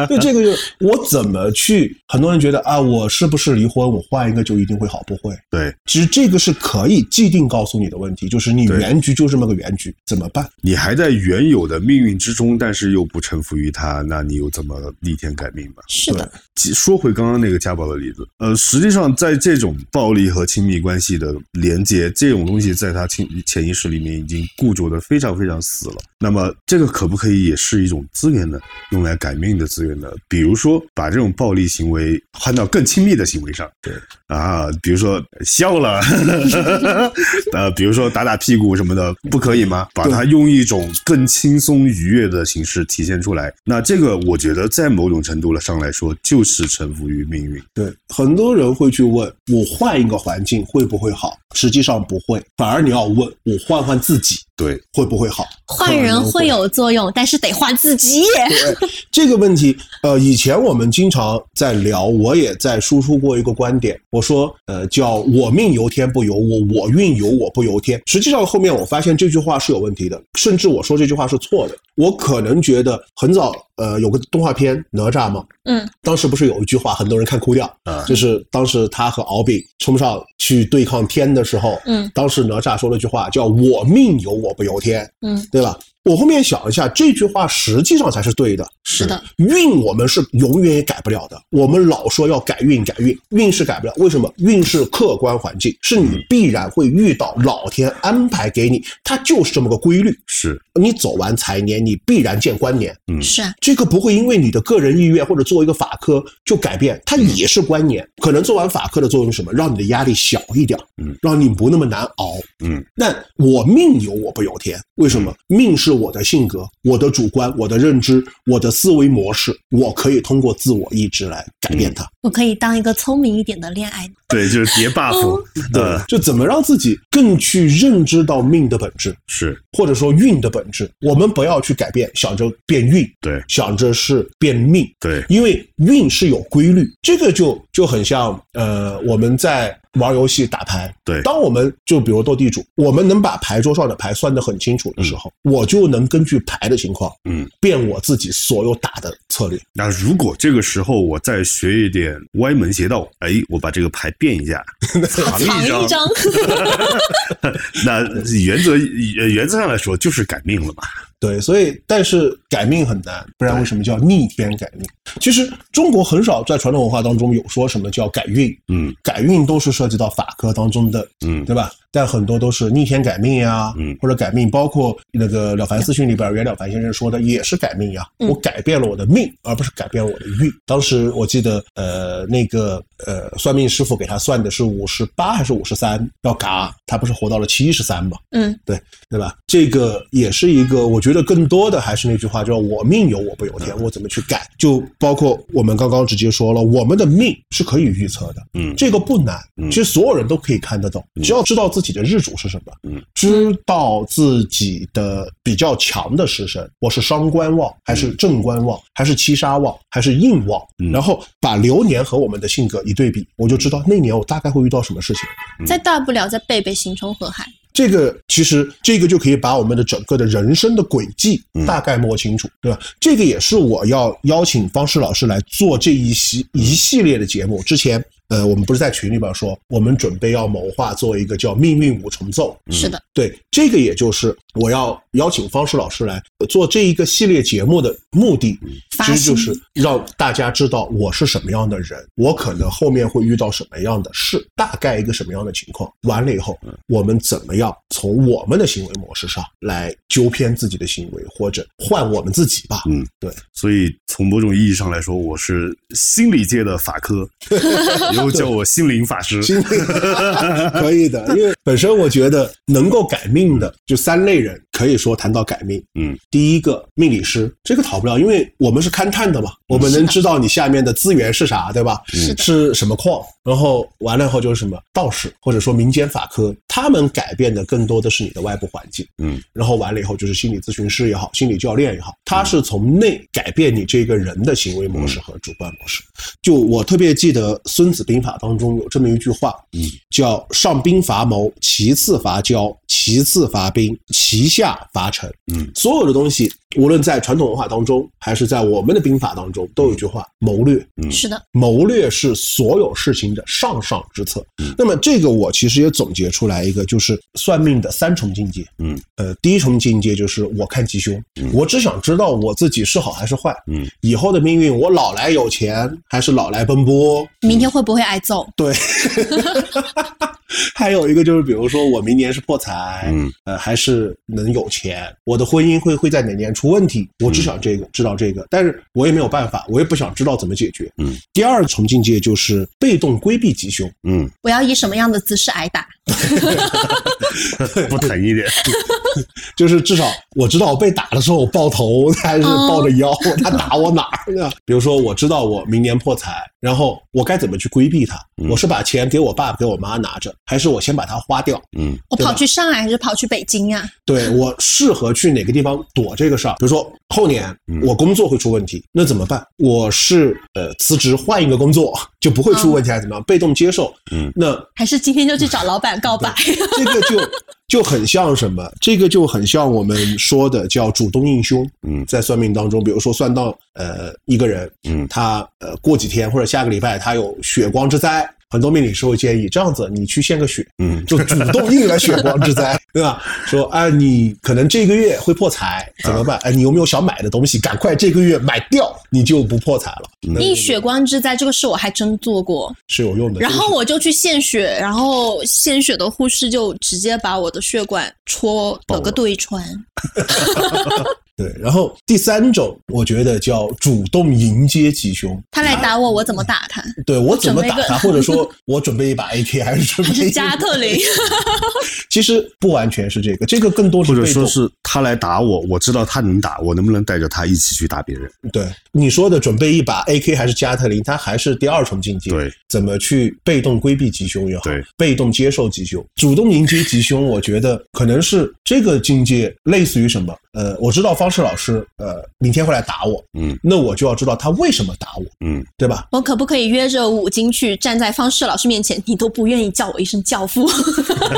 对，这个就我怎么去？很多人觉得啊，我是不是离婚？我换一个就一定会好？不会。对其实这个是可以既定告诉你的问题，就是你原局就这么个原局，怎么办？你还在原有的命运之中，但是又不臣服于他，那你又怎么逆天改命吧？是的，说回刚刚那个家暴的例子，呃，实际上在这种暴力和亲密关系的连接，这种东西在他亲潜意识里面已经固着的非常非常死了。那么这个可不可以也是一种资源呢？用来改命的资源呢？比如说把这种暴力行为换到更亲密的行为上，对啊，比如说笑了，[LAUGHS] 呃，比如说打打屁股什么的，不可以吗？把它用一种更轻松愉悦的形式体现出来。那这个我觉得在某种程度上来说，就是臣服于命运。对，很多人会去问我换一个环境会不会好？实际上不会，反而你要问我换换自己对，会不会好？换人会有作用，但是得换自己。对这个问题，呃，以前我们经常在聊，我也在输出过一个观点，我说，呃，叫我命由天不由我，我运由我不由天。实际上后面我发现这句话是有问题的，甚至我说这句话是错的。我可能觉得很早，呃，有个动画片《哪吒》嘛，嗯，当时不是有一句话，很多人看哭掉，嗯就是当时他和敖丙冲上去对抗天的时候，嗯，当时哪吒说了句话，叫“我命由我不由天”，嗯，对吧？我后面想一下，这句话实际上才是对的。是的，运我们是永远也改不了的。我们老说要改运，改运，运是改不了。为什么？运是客观环境，是你必然会遇到，老天安排给你，它就是这么个规律。是，你走完财年，你必然见官年。嗯，是啊，这个不会因为你的个人意愿或者做一个法科就改变，它也是官年。可能做完法科的作用是什么？让你的压力小一点，嗯，让你不那么难熬。嗯，但我命由我不由天，为什么？命是我的性格、我的主观、我的认知、我的思维模式，我可以通过自我意志来改变它。我可以当一个聪明一点的恋爱。脑。对，就是叠 buff，对，就怎么让自己更去认知到命的本质，是。或者说运的本质。我们不要去改变，想着变运，对。想着是变命，对，因为运是有规律，这个就就很像呃我们在玩游戏打牌，对。当我们就比如斗地主，我们能把牌桌上的牌算得很清楚的时候，我就能根据牌的情况，嗯，变我自己所有打的策略。那如果这个时候我再学一点歪门邪道，哎，我把这个牌变一下，藏 [LAUGHS] 藏一张，一张，[LAUGHS] 那原则原原则上来说就是改命了嘛。对，所以但是改命很难，不然为什么叫逆天改命？其实中国很少在传统文化当中有说什么叫改运，嗯改运都是涉及到法科当中的，嗯对吧？但很多都是逆天改命呀，嗯或者改命，包括那个《了凡四训》里边袁了凡先生说的也是改命呀，嗯我改变了我的命，而不是改变了我的运。当时我记得，呃，那个呃，算命师傅给他算的是五十八还是五十三，要嘎，他不是活到了七十三嘛？嗯，对对吧？这个也是一个，我觉得更多的还是那句话，叫“我命由我不由天”，我怎么去改？就包括我们刚刚直接说了，我们的命是可以预测的，嗯这个不难，嗯其实所有人都可以看得懂，只要知道自己的日主是什么，嗯，知道自己的比较强的食神，我是伤官旺还是正官旺，还是七杀旺还是印旺，嗯然后把流年和我们的性格一对比，我就知道那年我大概会遇到什么事情。再大不了再背背行冲河海。这个其实这个就可以把我们的整个的人生的轨迹嗯大概摸清楚，对吧？这个也是我要邀请方世老师来做这一系一系列的节目。之前呃，我们不是在群里边说，我们准备要谋划做一个叫“命运五重奏”，是的，对，这个也就是我要邀请方式老师来做这一个系列节目的目的，其实就是让大家知道我是什么样的人，我可能后面会遇到什么样的事，大概一个什么样的情况。完了以后，我们怎么样从我们的行为模式上来纠偏自己的行为，或者换我们自己吧？嗯，对，所以从某种意义上来说，我是心理界的法科，[LAUGHS] 又叫我心灵法师。心 [LAUGHS] 可以的，因为本身我觉得能够改命的就三类人，可以说谈到改命。嗯，第一个命理师，这个逃不了，因为我们是勘探的嘛，我们能知道你下面的资源是啥，对吧？是是什么矿，然后完了以后就是什么道士或者说民间法科，他们改变的更多的是你的外部环境。嗯，然后完了以后就是心理咨询师也好，心理教练也好，他是从内改变你这个人的行为模式和主观模式。就我特别记得《孙子兵法》当中有这么一句话，嗯，叫“上兵伐谋，其次伐交，其次伐兵，其下伐臣”。嗯，所有的东西，无论在传统文化当中，还是在我们的兵法当中，都有一句话：谋略。嗯是的，谋略是所有事情的上上之策。那么这个我其实也总结出来一个，就是算命的三重境界。嗯，呃，第一重境界就是我看吉凶，我只想知道我自己是好还是坏。嗯，以后的命运，我老来有钱还是老来奔波？明天会不会挨揍？对。[LAUGHS] 还有一个就是，比如说我明年是破财，嗯，呃，还是能有钱，我的婚姻会会在哪年出问题？我只想这个，知道这个，但是我也没有办法，我也不想知道怎么解决。嗯，第二重境界就是被动规避吉凶，嗯，[LAUGHS] 我要以什么样的姿势挨打？[LAUGHS] 不疼一点。[LAUGHS] 就是至少我知道我被打的时候我抱头还是抱着腰，他打我哪儿呢？比如说我知道我明年破财，然后我该怎么去规避它？我是把钱给我爸给我妈拿着，还是我先把它花掉？嗯我跑去上海还是跑去北京呀？对我适合去哪个地方躲这个事儿？比如说后年我工作会出问题，那怎么办？我是呃辞职换一个工作就不会出问题，还是怎么样？被动接受，嗯，那还是今天就去找老板告白？这个就就很像什么？这个就很像我们说的叫主动应凶。嗯在算命当中，比如说算到呃一个人，嗯他呃过几天或者下个礼拜他有血光之灾，很多命理师会建议这样子，你去献个血，嗯就主动应了血光之灾，[LAUGHS] 对吧？说啊，你可能这个月会破财，怎么办？哎，你有没有想买的东西？赶快这个月买掉，你就不破财了。那应血光之灾这个事我还真做过，是有用的。然后我就去献血，然后献血的护士就直接把我的血管戳了个对穿。[LAUGHS] 对，然后第三种，我觉得叫主动迎接吉凶。他来打我，我怎么打他？对我怎么打他，或者说我准备一把 AK 还是准备加特林，[LAUGHS] 其实不完全是这个，这个更多是或者。说是他来打我，我知道他能打，我能不能带着他一起去打别人？对你说的准备一把 AK 还是加特林，它还是第二重境界。对，怎么去被动规避吉凶也好对，被动接受吉凶，主动迎接吉凶，我觉得可能是这个境界类似于什么？呃，我知道方士老师呃明天会来打我，嗯那我就要知道他为什么打我，嗯对吧？我可不可以约着五金去站在方士老师面前？你都不愿意叫我一声教父，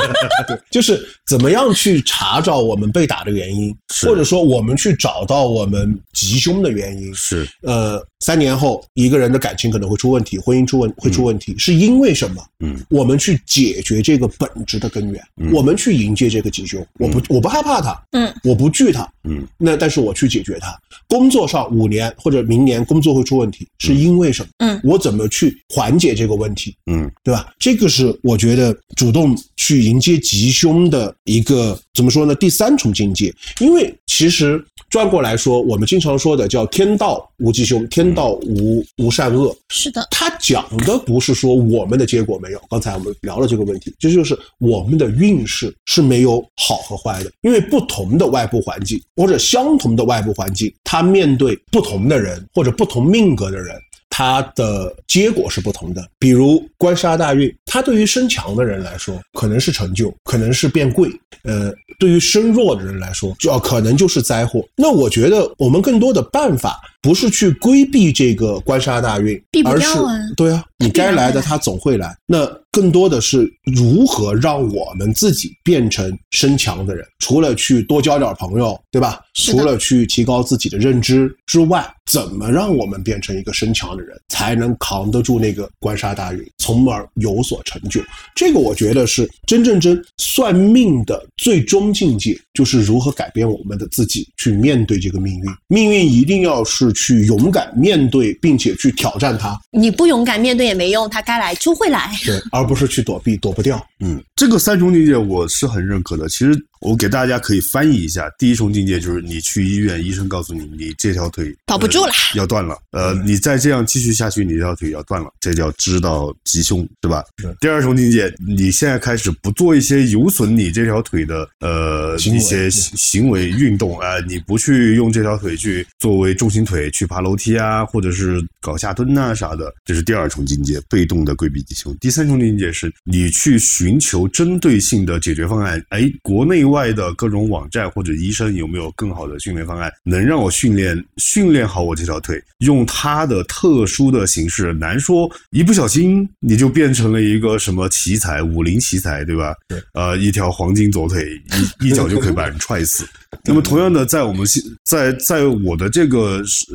[LAUGHS] 就是怎么样去查找我们被打的原因，或者说我们去找到我们吉凶的原因。是呃，三年后一个人的感情可能会出问题，婚姻出问会出问题，是因为什么？嗯我们去解决这个本质的根源，嗯我们去迎接这个吉凶。我不，我不害怕它，嗯，我不惧它，嗯那但是我去解决它。工作上五年或者明年工作会出问题，是因为什么？嗯，我怎么去缓解这个问题？嗯对吧？这个是我觉得主动去迎接吉凶的一个怎么说呢？第三重境界。因为其实转过来说，我们经常说的叫“天道无吉凶，天道无无善恶”。是的，他讲的不是说我们的结果没有，刚才我们聊了这个问题，这就是我们的运势是没有好和坏的，因为不同的外部环境或者相同的外部环境，他面对不同的人或者不同命格的人。它的结果是不同的，比如官杀大运，它对于身强的人来说可能是成就，可能是变贵；呃，对于身弱的人来说，就要可能就是灾祸。那我觉得我们更多的办法不是去规避这个官杀大运，避不而是对啊，你该来的它它总会来。那更多的是如何让我们自己变成身强的人，除了去多交点朋友，对吧？除了去提高自己的认知之外，怎么让我们变成一个身强的人，才能扛得住那个官杀大运，从而有所成就？这个我觉得是真正真算命的最终境界，就是如何改变我们的自己，去面对这个命运。命运一定要是去勇敢面对，并且去挑战它，你不勇敢面对也没用，它该来就会来。对，而不是去躲避，躲不掉。嗯，这个三重境界我是很认可的。其实我给大家可以翻译一下，第一重境界就是你去医院，医生告诉你你这条腿保不住了呃要断了。呃，你再这样继续下去，你这条腿要断了，这叫知道吉凶，对吧？第二重境界，你现在开始不做一些有损你这条腿的呃一些行行为运动啊、你不去用这条腿去作为重心腿去爬楼梯啊，或者是搞下蹲呐、啥的，这是第二重境界，被动的规避吉凶。第三重境界是你去寻求针对性的解决方案。哎，国内外的各种网站或者医生有没有更好的训练方案，能让我训练训练好我这条腿，用它的特殊的形式，难说一不小心你就变成了一个什么奇才，武林奇才，对吧？对，呃，一条黄金左腿，一 [LAUGHS] 一脚就可以把人踹死。那么同样的，在我们现在在我的这个生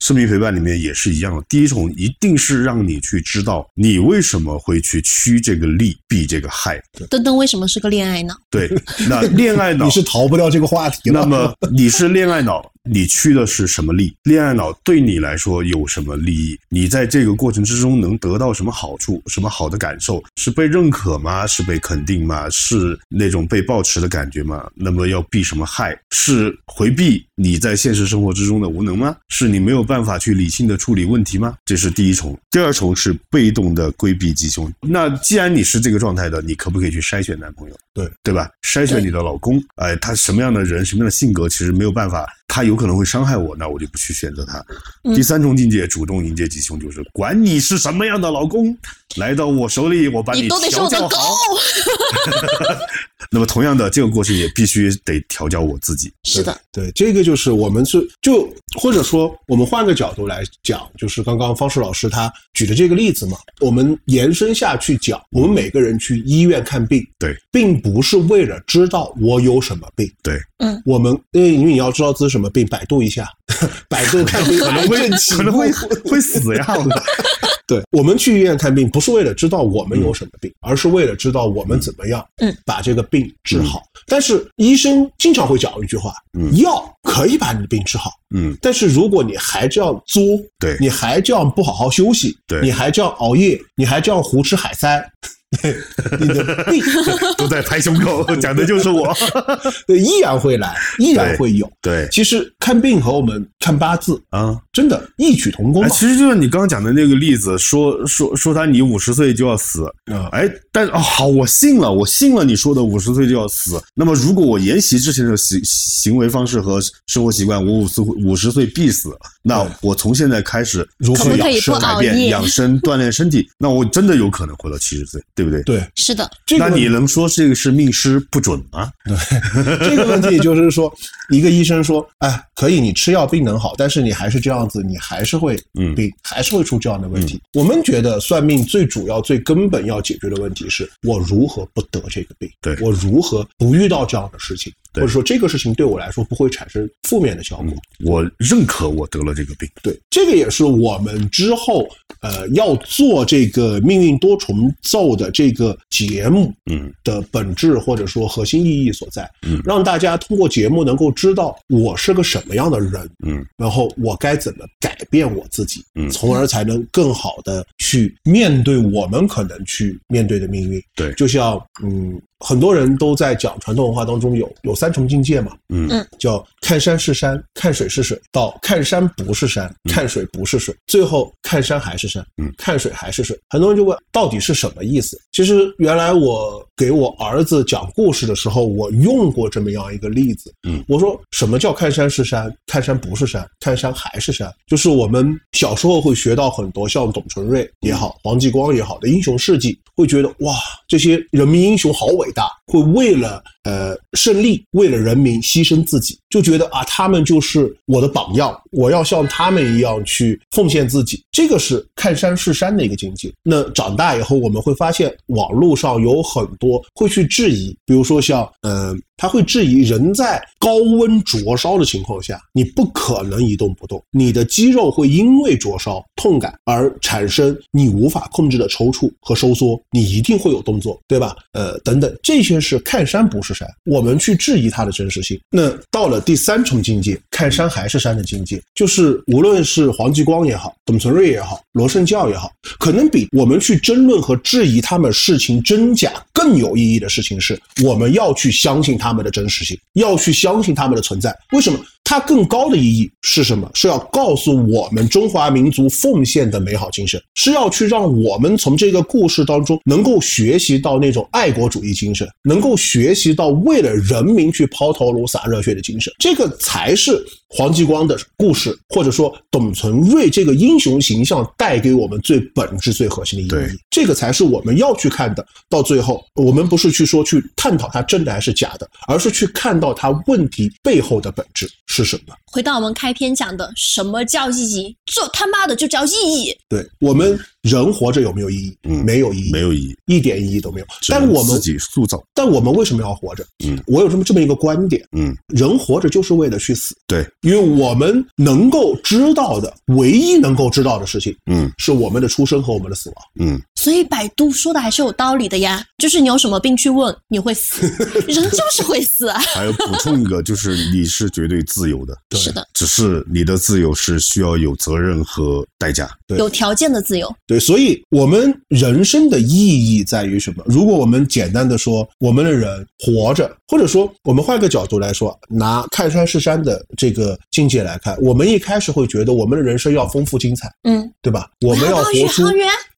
生命陪伴里面也是一样的。第一重一定是让你去知道你为什么会去趋这个利，避这个害。登登为什么是个恋爱脑？对，那恋爱脑 [LAUGHS] 你是逃不掉这个话题了。那么你是恋爱脑，你趋的是什么利？恋爱脑对你来说有什么利益？你在这个过程之中能得到什么好处？什么好的感受？是被认可吗？是被肯定吗？是那种被抱持的感觉吗？那么要避什么害？是回避你在现实生活之中的无能吗？是你没有办法去理性的处理问题吗？这是第一重。第二重是被动的规避吉凶。那既然你是这个状态的，你可不可以去筛选男朋友？对对吧？筛选你的老公，哎，他什么样的人，什么样的性格，其实没有办法，他有可能会伤害我，那我就不去选择他。嗯第三重境界，主动迎接吉凶，就是管你是什么样的老公，来到我手里，我把你都得是我的狗调教好。。[LAUGHS] [LAUGHS] 那么同样的，这个过程也必须得调教我自己。是的，对，这个就是我们是就或者说我们换个角度来讲，就是刚刚方式老师他举的这个例子嘛，我们延伸下去讲，我们每个人去医院看病，对，并不是为了知道我有什么病，对，嗯，我们因为因为你要知道自己什么病，百度一下，[LAUGHS] 百度看病可能会可能会 [LAUGHS] 会死呀！[LAUGHS] 我对，我们去医院看病不是为了知道我们有什么病，而是为了知道我们怎么样，嗯，把这个病治好。但是医生经常会讲一句话，嗯。药可以把你的病治好，嗯，但是如果你还这样作，对。你还这样不好好休息，对。你还这样熬夜，你还这样胡吃海塞，[LAUGHS] 你的病 [LAUGHS] 都在拍胸口，[LAUGHS] 讲的就是我。对依然会来，依然会有。对。其实看病和我们看八字啊，真的异曲同工哎，其实就像你刚刚讲的那个例子，说说说他你五十岁就要死，嗯。哎，但哦好，我信了，我信了你说的五十岁就要死。那么如果我沿袭之前的行行为方式和生活习惯，我五十五十岁必死，那我从现在开始如何养生改变养生锻炼身体，[LAUGHS] 那我真的有可能活到七十岁，对不对？对，是的，这个那你能说这个是命师不准吗？这个问题就是说，一个医生说，哎，可以，你吃药病能好，但是你还是这样子，你还是会嗯病，还是会出这样的问题。我们觉得算命最主要、最根本要解决的问题是我如何不得这个病，对我如何不遇到这样的事情，或者说这个事情对我来说不会产生负面的效果。我认可我得了这个病，对，这个也是我们之后呃要做这个命运多重奏的这个节目嗯的本质或者说核心意义所在，嗯让大家通过节目能够知道我是个什么样的人，嗯然后我该怎么改变我自己，嗯从而才能更好的去面对我们可能去面对的命运。对就像嗯，很多人都在讲传统文化当中有有三重境界嘛，嗯。嗯。叫看山是山，看水是水，到看山不是山，看水不是水，最后看山还是山，嗯。看水还是水。很多人就问到底是什么意思？其实原来我给我儿子讲故事的时候，我用过这么样一个例子。嗯我说什么叫看山是山，看山不是山，看山还是山？就是我们小时候会学到很多像董存瑞也好、黄继光也好的英雄事迹，会觉得哇，这些人民英雄好伟大，会为了呃胜利，为了人民牺牲自己。就觉得啊，他们就是我的榜样，我要像他们一样去奉献自己。这个是看山是山的一个境界。那长大以后，我们会发现网络上有很多会去质疑，比如说像嗯、他会质疑人在高温灼烧的情况下，你不可能一动不动，你的肌肉会因为灼烧痛感而产生你无法控制的抽搐和收缩，你一定会有动作，对吧？呃，等等，这些是看山不是山，我们去质疑它的真实性。那到了第三重境界，看山还是山的境界，就是无论是黄继光也好，董存瑞也好，罗胜教也好，可能比我们去争论和质疑他们事情真假更有意义的事情是，我们要去相信他他们的真实性，要去相信他们的存在。为什么？它更高的意义是什么？是要告诉我们中华民族奉献的美好精神，是要去让我们从这个故事当中能够学习到那种爱国主义精神，能够学习到为了人民去抛头颅洒热血的精神。这个才是黄继光的故事，或者说董存瑞这个英雄形象带给我们最本质、最核心的意义。这个才是我们要去看的。到最后，我们不是去说去探讨它真的还是假的，而是去看到它问题背后的本质是什么。回到我们开篇讲的，什么叫意义？这他妈的就叫意义。对我们人活着有没有意义？嗯没有意义，没有意义，一点意义都没有。但我们自己塑造。但我们为什么要活着？嗯，我有这么这么一个观点：嗯，人活着就是为了去死，对，因为我们能够知道的唯一能够知道的事情，嗯是我们的出生和我们的死亡。嗯，所以百度说的还是有道理的呀，就是你有什么病去问，你会死，[LAUGHS] 人就是会死啊。[LAUGHS] 还有补充一个，就是你是绝对自由的，[LAUGHS] 是的，只是你的自由是需要有责任和代价。对有条件的自由。对，所以我们人生的意义在于什么？如果我们简单的说，我们的人活着，或者说我们换个角度来说，拿看山是山的这个境界来看，我们一开始会觉得我们的人生要丰富精彩，嗯，对吧？我们要活出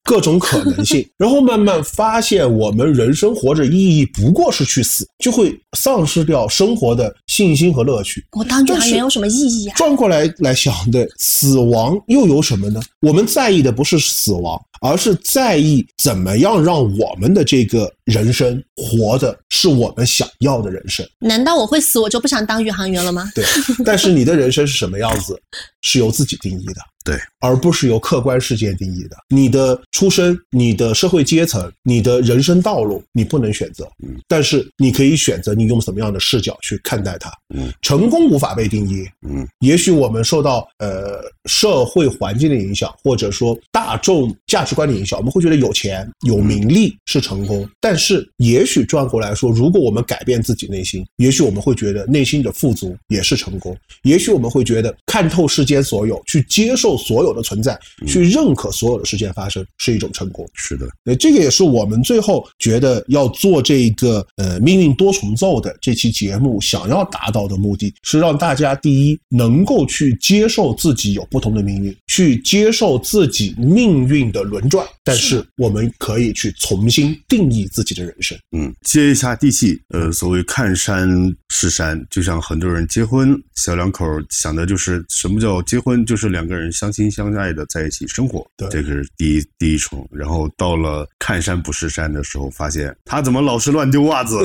各种可能性，[LAUGHS] 然后慢慢发现我们人生活着意义不过是去死，就会丧失掉生活的信心和乐趣。我当宇航员有什么意义啊？转过来来想，对死亡又有什么呢？我们在意的不是死亡，而是在意怎么样让我们的这个人生活的是我们想要的人生。难道我会死，我就不想当宇航员了吗？对，但是你的人生是什么样子，是由自己定义的。对，而不是由客观事件定义的。你的出身、你的社会阶层、你的人生道路，你不能选择，嗯，但是你可以选择你用什么样的视角去看待它。嗯，成功无法被定义，嗯，也许我们受到呃社会环境的影响，或者说大众价值观的影响，我们会觉得有钱、有名利是成功。但是，也许转过来说，如果我们改变自己内心，也许我们会觉得内心的富足也是成功。也许我们会觉得看透世间所有，去接受所有的存在，去认可所有的事件发生，是一种成功。是的，那这个也是我们最后觉得要做这个呃命运多重奏的这期节目想要达到的目的，是让大家第一能够去接受自己有不同的命运，去接受自己命运的轮转，但是我们可以去重新定义自己的人生。嗯，接一下地气。呃，所谓看山是山，就像很多人结婚，小两口想的就是什么叫结婚，就是两个人相亲相爱的在一起生活，对这个是第一第一重。然后到了看山不是山的时候，发现他怎么老是乱丢袜子？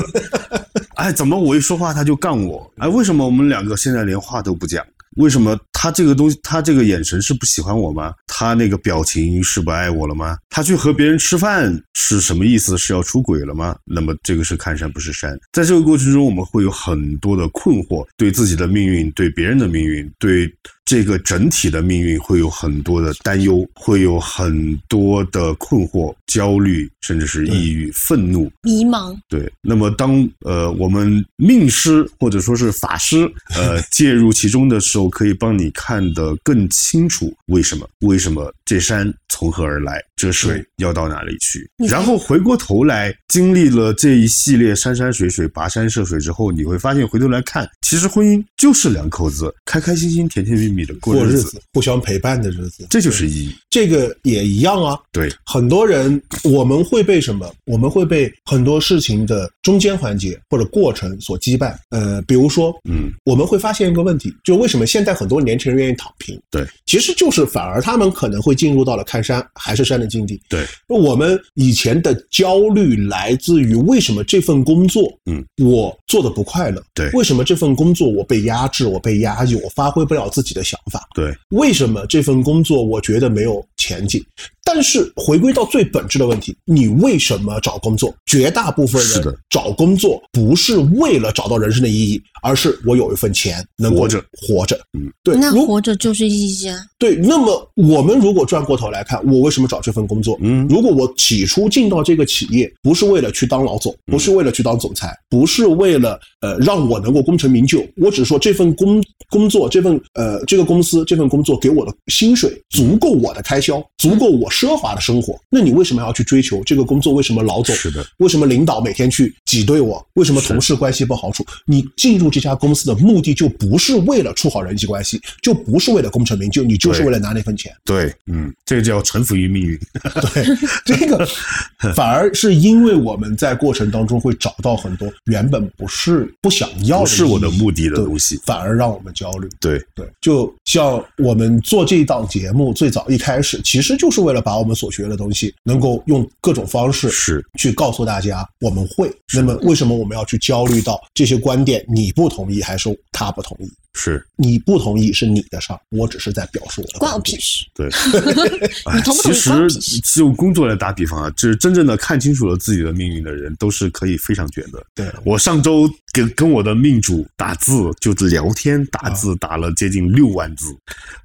[LAUGHS] 哎，怎么我一说话他就杠我？哎，为什么我们两个现在连话都不讲？为什么他这个东西，他这个眼神是不喜欢我吗？他那个表情是不爱我了吗？他去和别人吃饭是什么意思？是要出轨了吗？那么这个是看山不是山。在这个过程中，我们会有很多的困惑，对自己的命运，对别人的命运，对这个整体的命运会有很多的担忧，会有很多的困惑、焦虑，甚至是抑郁、愤怒。迷茫，对，那么当呃我们命师或者说是法师呃介入其中的时候，可以帮你看得更清楚为什么为什么这山从何而来，这水要到哪里去，然后回过头来经历了这一系列山山水水、跋山涉水之后，你会发现回头来看，其实婚姻就是两口子开开心心、甜甜蜜蜜的过日子，过日子，互相陪伴的日子，这就是意义。这个也一样啊。对，很多人我们会被什么？我们会被很多事情的中间环节或者过程所击败。呃，比如说，嗯，我们会发现一个问题，就为什么现在很多年轻人愿意躺平？对，其实就是反而他们可能会进入到了看山还是山的境地。对，我们以前的焦虑来自于为什么这份工作，嗯，我做的不快乐？对为什么这份工作我被压制，我被压抑，我发挥不了自己的想法？对，为什么这份工作我觉得没有前进？但是回归到最本质的问题，你为什么找工作？绝大部分人找工作不是为了找到人生的意义，而是我有一份钱能够活着活着。嗯，对。那活着就是意义啊。对，那么我们如果转过头来看，我为什么找这份工作？嗯如果我起初进到这个企业，不是为了去当老总，不是为了去当总裁，不是为了呃让我能够功成名就，我只是说这份工工作，这份呃这个公司这份工作给我的薪水足够我的开销，足够我奢华的生活，那你为什么要去追求这个工作？为什么老总是的，为什么领导每天去挤兑我？为什么同事关系不好处？你进入这家公司的目的就不是为了处好人际关系，就不是为了功成名就，你就是为了拿那份钱。对，嗯，这个叫臣服于命运。[LAUGHS] 对，这个反而是因为我们在过程当中会找到很多原本不是不想要的，不是我的目的的东西反而让我们焦虑。对，对，就像我们做这档节目，最早一开始其实就是为了把我们所学的东西，能够用各种方式是去告诉大家我们会。那么为什么我们要去焦虑到这些观点你不同意还是他不同意？是，你不同意是你的事儿，我只是在表述我的关我观点。屁事！对。[LAUGHS] 你同不同意其实屁事？就工作来打比方啊，就是真正的看清楚了自己的命运的人，都是可以非常卷的。对，我上周跟跟我的命主打字，就是聊天打啊。字，打了接近六万字，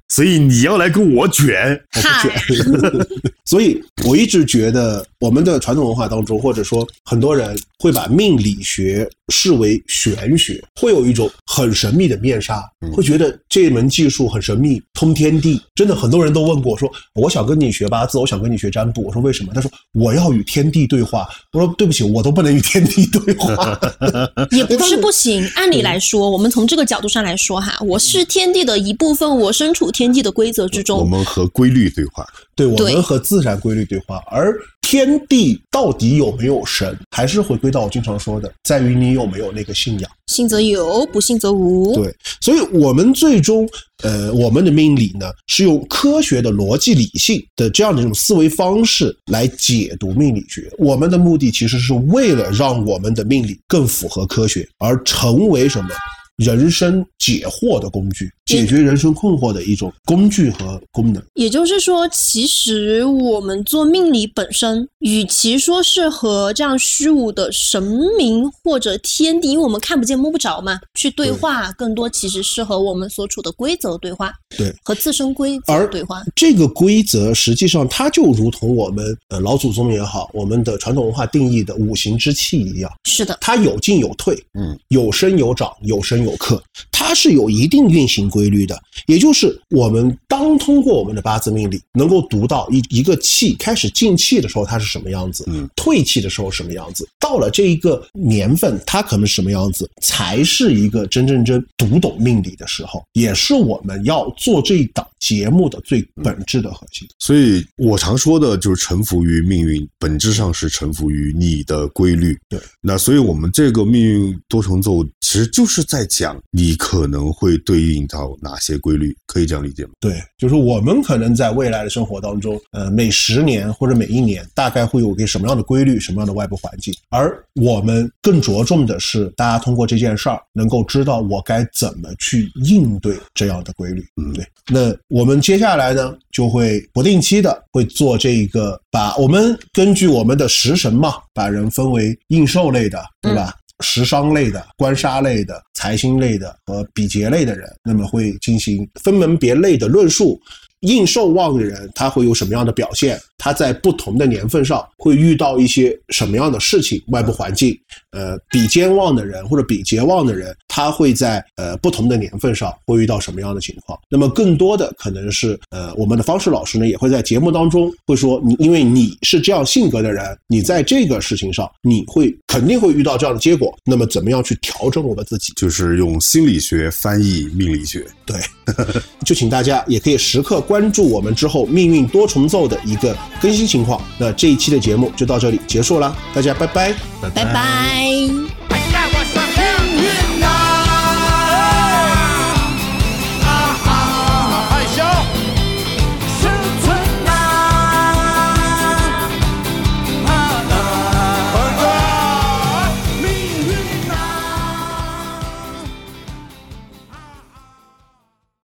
所以你要来跟我卷，我不卷，[LAUGHS] 所以我一直觉得，我们的传统文化当中，或者说很多人会把命理学视为玄学，会有一种很神秘的面纱，会觉得这门技术很神秘，通天地。真的，很多人都问过我说，我想跟你学八字，我想跟你学占卜。我说为什么？他说我要与天地对话。我说对不起，我都不能与天地对话。[LAUGHS] 也不是不行。按理来说，我们从这个角度上来说哈，我是天地的一部分，我身处天地的规则之中我。们和规律对话。对我们和自然规律对话，而天地到底有没有神，还是回归到我经常说的，在于你有没有那个信仰。信则有，不信则无。对，所以我们最终，呃，我们的命理呢，是用科学的逻辑理性的这样的一种思维方式来解读命理学。我们的目的其实是为了让我们的命理更符合科学，而成为什么？人生解惑的工具，解决人生困惑的一种工具和功能。也就是说，其实我们做命理本身，与其说是和这样虚无的神明或者天地，因为我们看不见摸不着嘛，去对话，更多其实是和我们所处的规则对话，对，和自身规则而对话。这个规则实际上它就如同我们呃老祖宗也好，我们的传统文化定义的五行之气一样，是的，它有进有退，嗯，有升有涨，有升有克，它是有一定运行规律的。也就是我们当通过我们的八字命理，能够读到一一个气开始进气的时候，它是什么样子，嗯，退气的时候什么样子，到了这一个年份，它可能是什么样子，才是一个真正真读懂命理的时候，也是我们要做这一档节目的最本质的核心。所以我常说的就是臣服于命运，本质上是臣服于你的规律。对，那所以我们这个命运多重奏其实就是在讲你可能会对应到哪些规律，可以这样理解吗？对，就是我们可能在未来的生活当中，呃，每十年或者每一年，大概会有一个什么样的规律，什么样的外部环境，而我们更着重的是，大家通过这件事儿，能够知道我该怎么去应对这样的规律。嗯对。那我们接下来呢，就会不定期的会做这个，把我们根据我们的食神嘛，把人分为应受类的，对吧？食伤类的、官杀类的、财星类的和比劫类的人，那么会进行分门别类的论述。应寿旺的人，他会有什么样的表现？他在不同的年份上会遇到一些什么样的事情？外部环境，呃，比肩旺的人或者比劫旺的人，他会在呃不同的年份上会遇到什么样的情况？那么更多的可能是呃，我们的方式老师呢也会在节目当中会说，你因为你是这样性格的人，你在这个事情上你会肯定会遇到这样的结果。那么怎么样去调整我们自己？就是用心理学翻译命理学。对，[LAUGHS] 就请大家也可以时刻关注我们之后命运多重奏的一个更新情况。那这一期的节目就到这里结束了大家拜拜。拜拜。